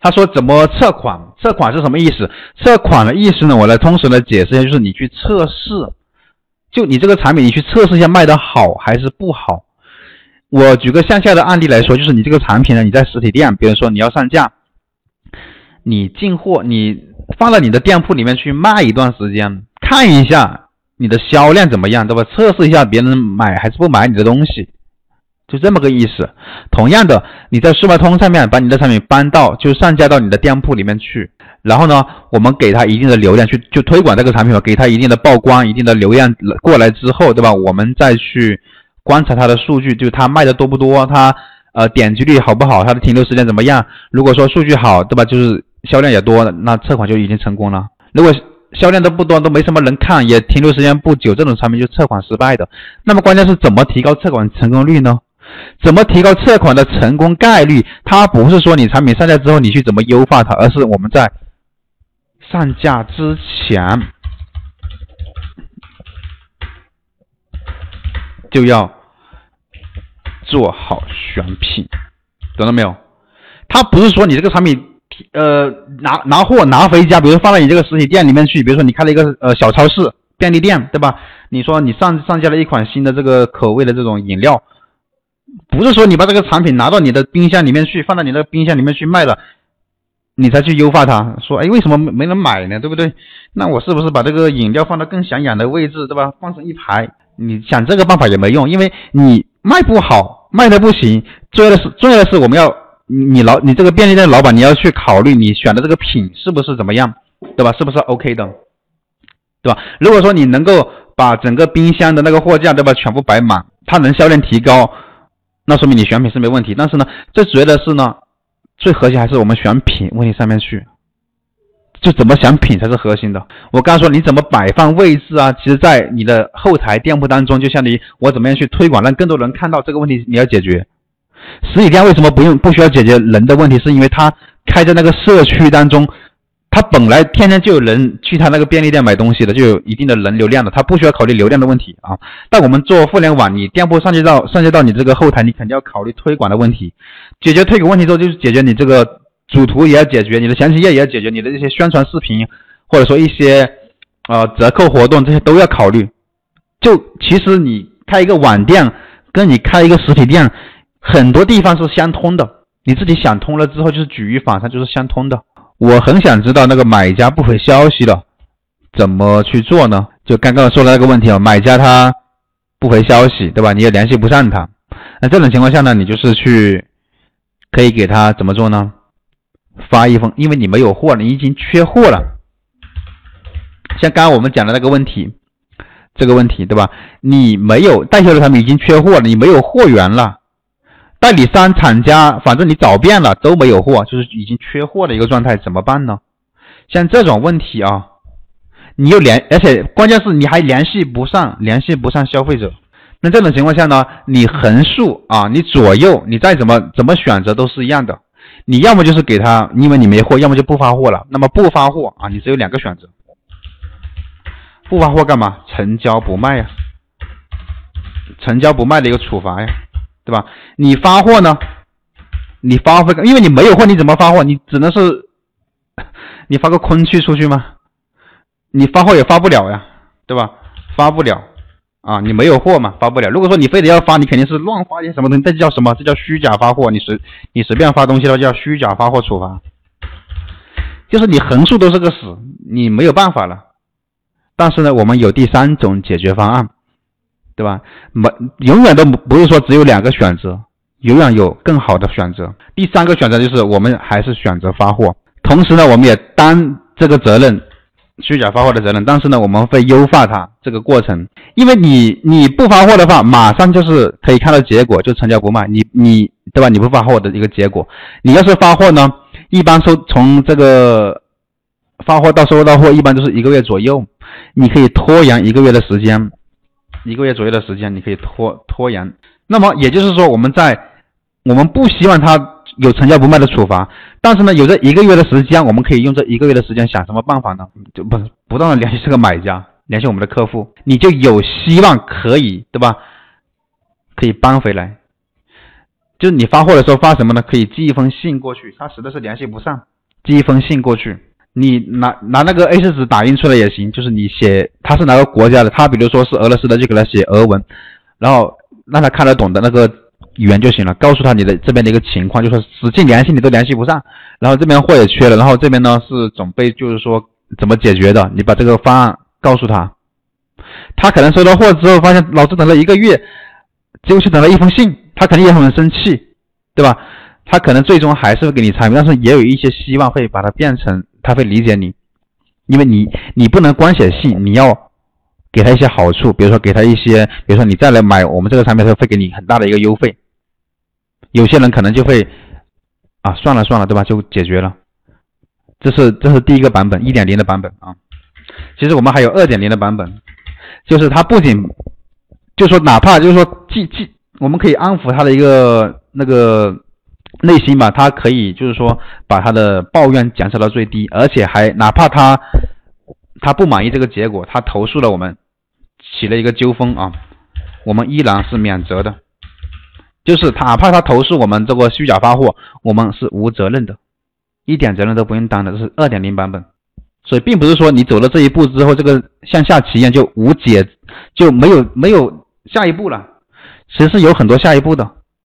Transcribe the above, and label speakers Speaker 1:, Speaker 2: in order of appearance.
Speaker 1: 他说怎么测款？测款是什么意思？测款的意思呢？我来通俗的解释一下，就是你去测试，就你这个产品，你去测试一下卖的好还是不好。我举个向下的案例来说，就是你这个产品呢，你在实体店，比如说你要上架，你进货，你放到你的店铺里面去卖一段时间，看一下你的销量怎么样，对吧？测试一下别人买还是不买你的东西。就这么个意思。同样的，你在速卖通上面把你的产品搬到，就上架到你的店铺里面去。然后呢，我们给他一定的流量去，就推广这个产品嘛，给他一定的曝光、一定的流量过来之后，对吧？我们再去观察他的数据，就是他卖的多不多，他呃点击率好不好，他的停留时间怎么样？如果说数据好，对吧？就是销量也多，那测款就已经成功了。如果销量都不多，都没什么人看，也停留时间不久，这种产品就测款失败的。那么关键是怎么提高测款成功率呢？怎么提高测款的成功概率？它不是说你产品上架之后你去怎么优化它，而是我们在上架之前就要做好选品，懂了没有？它不是说你这个产品呃拿拿货拿回家，比如放到你这个实体店里面去，比如说你开了一个呃小超市、便利店，对吧？你说你上上架了一款新的这个口味的这种饮料。不是说你把这个产品拿到你的冰箱里面去，放到你的冰箱里面去卖了，你才去优化它。说，哎，为什么没人买呢？对不对？那我是不是把这个饮料放到更显眼的位置，对吧？放成一排，你想这个办法也没用，因为你卖不好，卖的不行。重要的是，重要的是我们要你老你这个便利店老板，你要去考虑你选的这个品是不是怎么样，对吧？是不是 OK 的，对吧？如果说你能够把整个冰箱的那个货架，对吧，全部摆满，它能销量提高。那说明你选品是没问题，但是呢，最主要的是呢，最核心还是我们选品问题上面去，就怎么选品才是核心的。我刚刚说你怎么摆放位置啊，其实在你的后台店铺当中，就相当于我怎么样去推广，让更多人看到这个问题，你要解决。实体店为什么不用不需要解决人的问题，是因为它开在那个社区当中。他本来天天就有人去他那个便利店买东西的，就有一定的人流量的，他不需要考虑流量的问题啊。但我们做互联网，你店铺上接到上接到你这个后台，你肯定要考虑推广的问题。解决推广问题之后，就是解决你这个主图也要解决，你的详情页也要解决，你的这些宣传视频或者说一些呃折扣活动这些都要考虑。就其实你开一个网店跟你开一个实体店，很多地方是相通的。你自己想通了之后，就是举一反三，就是相通的。我很想知道那个买家不回消息了，怎么去做呢？就刚刚说的那个问题啊，买家他不回消息，对吧？你也联系不上他，那这种情况下呢，你就是去可以给他怎么做呢？发一封，因为你没有货，你已经缺货了。像刚刚我们讲的那个问题，这个问题对吧？你没有代销的产品已经缺货了，你没有货源了。代理商、厂家，反正你找遍了都没有货，就是已经缺货的一个状态，怎么办呢？像这种问题啊，你又联，而且关键是你还联系不上，联系不上消费者。那这种情况下呢，你横竖啊，你左右，你再怎么怎么选择都是一样的。你要么就是给他，因为你没货，要么就不发货了。那么不发货啊，你只有两个选择。不发货干嘛？成交不卖呀，成交不卖的一个处罚呀。对吧？你发货呢？你发货，因为你没有货，你怎么发货？你只能是 你发个空气出去吗？你发货也发不了呀，对吧？发不了啊，你没有货嘛，发不了。如果说你非得要发，你肯定是乱发些什么东西，这叫什么？这叫虚假发货。你随你随便发东西的话，叫虚假发货处罚。就是你横竖都是个死，你没有办法了。但是呢，我们有第三种解决方案。对吧？没永远都不是说只有两个选择，永远有更好的选择。第三个选择就是我们还是选择发货，同时呢，我们也担这个责任，虚假发货的责任。但是呢，我们会优化它这个过程，因为你你不发货的话，马上就是可以看到结果，就成交不卖。你你对吧？你不发货的一个结果，你要是发货呢，一般收从这个发货到收到货，一般都是一个月左右，你可以拖延一个月的时间。一个月左右的时间，你可以拖拖延。那么也就是说，我们在我们不希望他有成交不卖的处罚，但是呢，有这一个月的时间，我们可以用这一个月的时间想什么办法呢？就不不断的联系这个买家，联系我们的客户，你就有希望可以，对吧？可以搬回来。就是你发货的时候发什么呢？可以寄一封信过去，他实在是联系不上。寄一封信过去，你拿拿那个 A4 纸打印出来也行，就是你写他是哪个国家的，他比如说是俄罗斯的，就给他写俄文，然后让他看得懂的那个语言就行了，告诉他你的这边的一个情况，就说使劲联系你都联系不上，然后这边货也缺了，然后这边呢是准备就是说怎么解决的，你把这个方案告诉他，他可能收到货之后发现老子等了一个月，结果就等了一封信，他肯定也很生气，对吧？他可能最终还是会给你参与，但是也有一些希望会把它变成他会理解你，因为你你不能光写信，你要给他一些好处，比如说给他一些，比如说你再来买我们这个产品的时候会给你很大的一个优惠，有些人可能就会啊算了算了，对吧？就解决了。这是这是第一个版本一点零的版本啊，其实我们还有二点零的版本，就是它不仅就说哪怕就是说既既我们可以安抚他的一个那个。内心吧，他可以就是说把他的抱怨减少到最低，而且还哪怕他他不满意这个结果，他投诉了我们，起了一个纠纷啊，我们依然是免责的，就是他哪怕他投诉我们这个虚假发货，我们是无责任的，一点责任都不用担的，这是二点零版本，所以并不是说你走了这一步之后，这个向下棋一样就无解，就没有没有下一步了，其实是有很多下一步的。